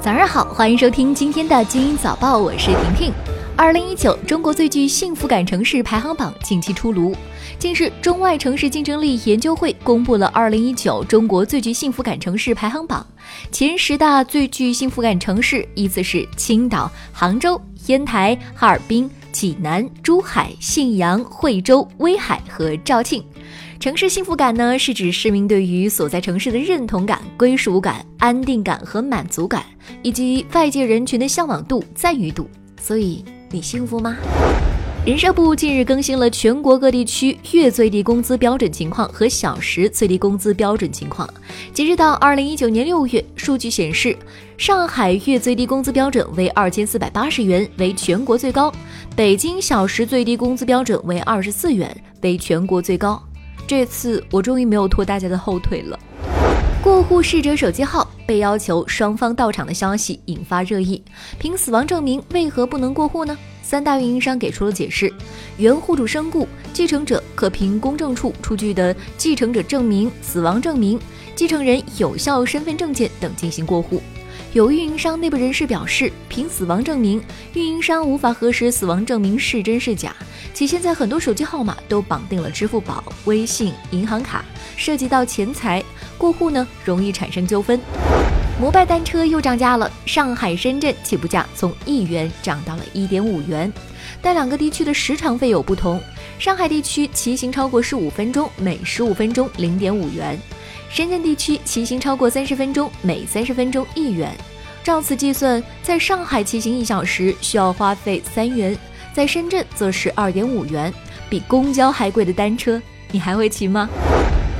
早上好，欢迎收听今天的《精英早报》，我是婷婷。二零一九中国最具幸福感城市排行榜近期出炉。近日，中外城市竞争力研究会公布了二零一九中国最具幸福感城市排行榜，前十大最具幸福感城市依次是青岛、杭州、烟台、哈尔滨、济南、珠海、信阳、惠州、威海和肇庆。城市幸福感呢，是指市民对于所在城市的认同感、归属感、安定感和满足感，以及外界人群的向往度、赞誉度。所以，你幸福吗？人社部近日更新了全国各地区月最低工资标准情况和小时最低工资标准情况。截止到二零一九年六月，数据显示，上海月最低工资标准为二千四百八十元，为全国最高；北京小时最低工资标准为二十四元，为全国最高。这次我终于没有拖大家的后腿了。过户逝者手机号被要求双方到场的消息引发热议。凭死亡证明为何不能过户呢？三大运营商给出了解释：原户主身故，继承者可凭公证处出具的继承者证明、死亡证明、继承人有效身份证件等进行过户。有运营商内部人士表示，凭死亡证明，运营商无法核实死亡证明是真是假。且现在很多手机号码都绑定了支付宝、微信、银行卡，涉及到钱财过户呢，容易产生纠纷。摩拜单车又涨价了，上海、深圳起步价从一元涨到了一点五元，但两个地区的时长费有不同。上海地区骑行超过十五分钟，每十五分钟零点五元。深圳地区骑行超过三十分钟，每三十分钟一元。照此计算，在上海骑行一小时需要花费三元，在深圳则是二点五元，比公交还贵的单车，你还会骑吗？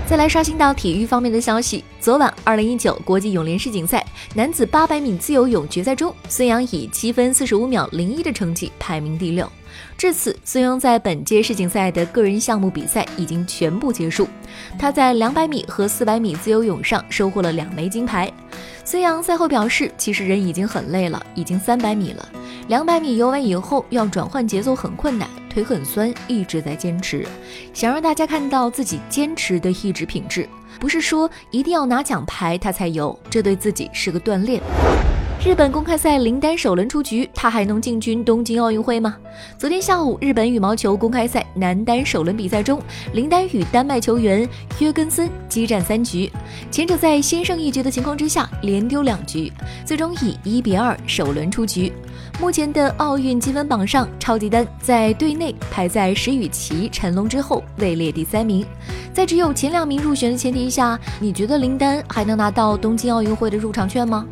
再来刷新到体育方面的消息，昨晚二零一九国际泳联世锦赛男子八百米自由泳决赛中，孙杨以七分四十五秒零一的成绩排名第六。至此，孙杨在本届世锦赛的个人项目比赛已经全部结束。他在两百米和四百米自由泳上收获了两枚金牌。孙杨赛后表示，其实人已经很累了，已经三百米了，两百米游完以后要转换节奏很困难，腿很酸，一直在坚持，想让大家看到自己坚持的意志品质，不是说一定要拿奖牌他才有，这对自己是个锻炼。日本公开赛林丹首轮出局，他还能进军东京奥运会吗？昨天下午，日本羽毛球公开赛男单首轮比赛中，林丹与丹麦球员约根森激战三局，前者在先胜一局的情况之下连丢两局，最终以一比二首轮出局。目前的奥运积分榜上，超级丹在队内排在石宇奇、陈龙之后，位列第三名。在只有前两名入选的前提下，你觉得林丹还能拿到东京奥运会的入场券吗？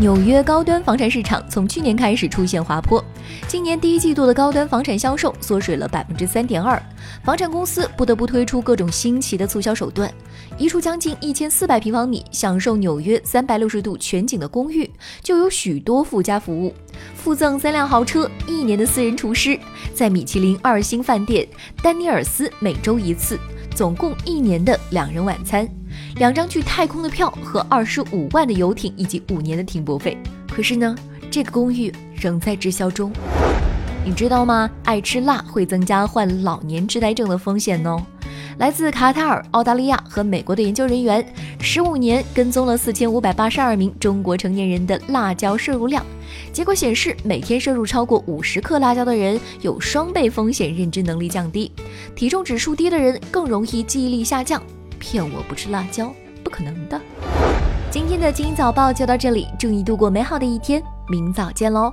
纽约高端房产市场从去年开始出现滑坡，今年第一季度的高端房产销售缩水了百分之三点二，房产公司不得不推出各种新奇的促销手段。一处将近一千四百平方米、享受纽约三百六十度全景的公寓，就有许多附加服务，附赠三辆豪车、一年的私人厨师，在米其林二星饭店丹尼尔斯每周一次，总共一年的两人晚餐。两张去太空的票和二十五万的游艇以及五年的停泊费，可是呢，这个公寓仍在滞销中。你知道吗？爱吃辣会增加患老年痴呆症的风险哦。来自卡塔尔、澳大利亚和美国的研究人员，十五年跟踪了四千五百八十二名中国成年人的辣椒摄入量，结果显示，每天摄入超过五十克辣椒的人有双倍风险认知能力降低，体重指数低的人更容易记忆力下降。骗我不吃辣椒，不可能的。今天的精英早报就到这里，祝你度过美好的一天，明早见喽。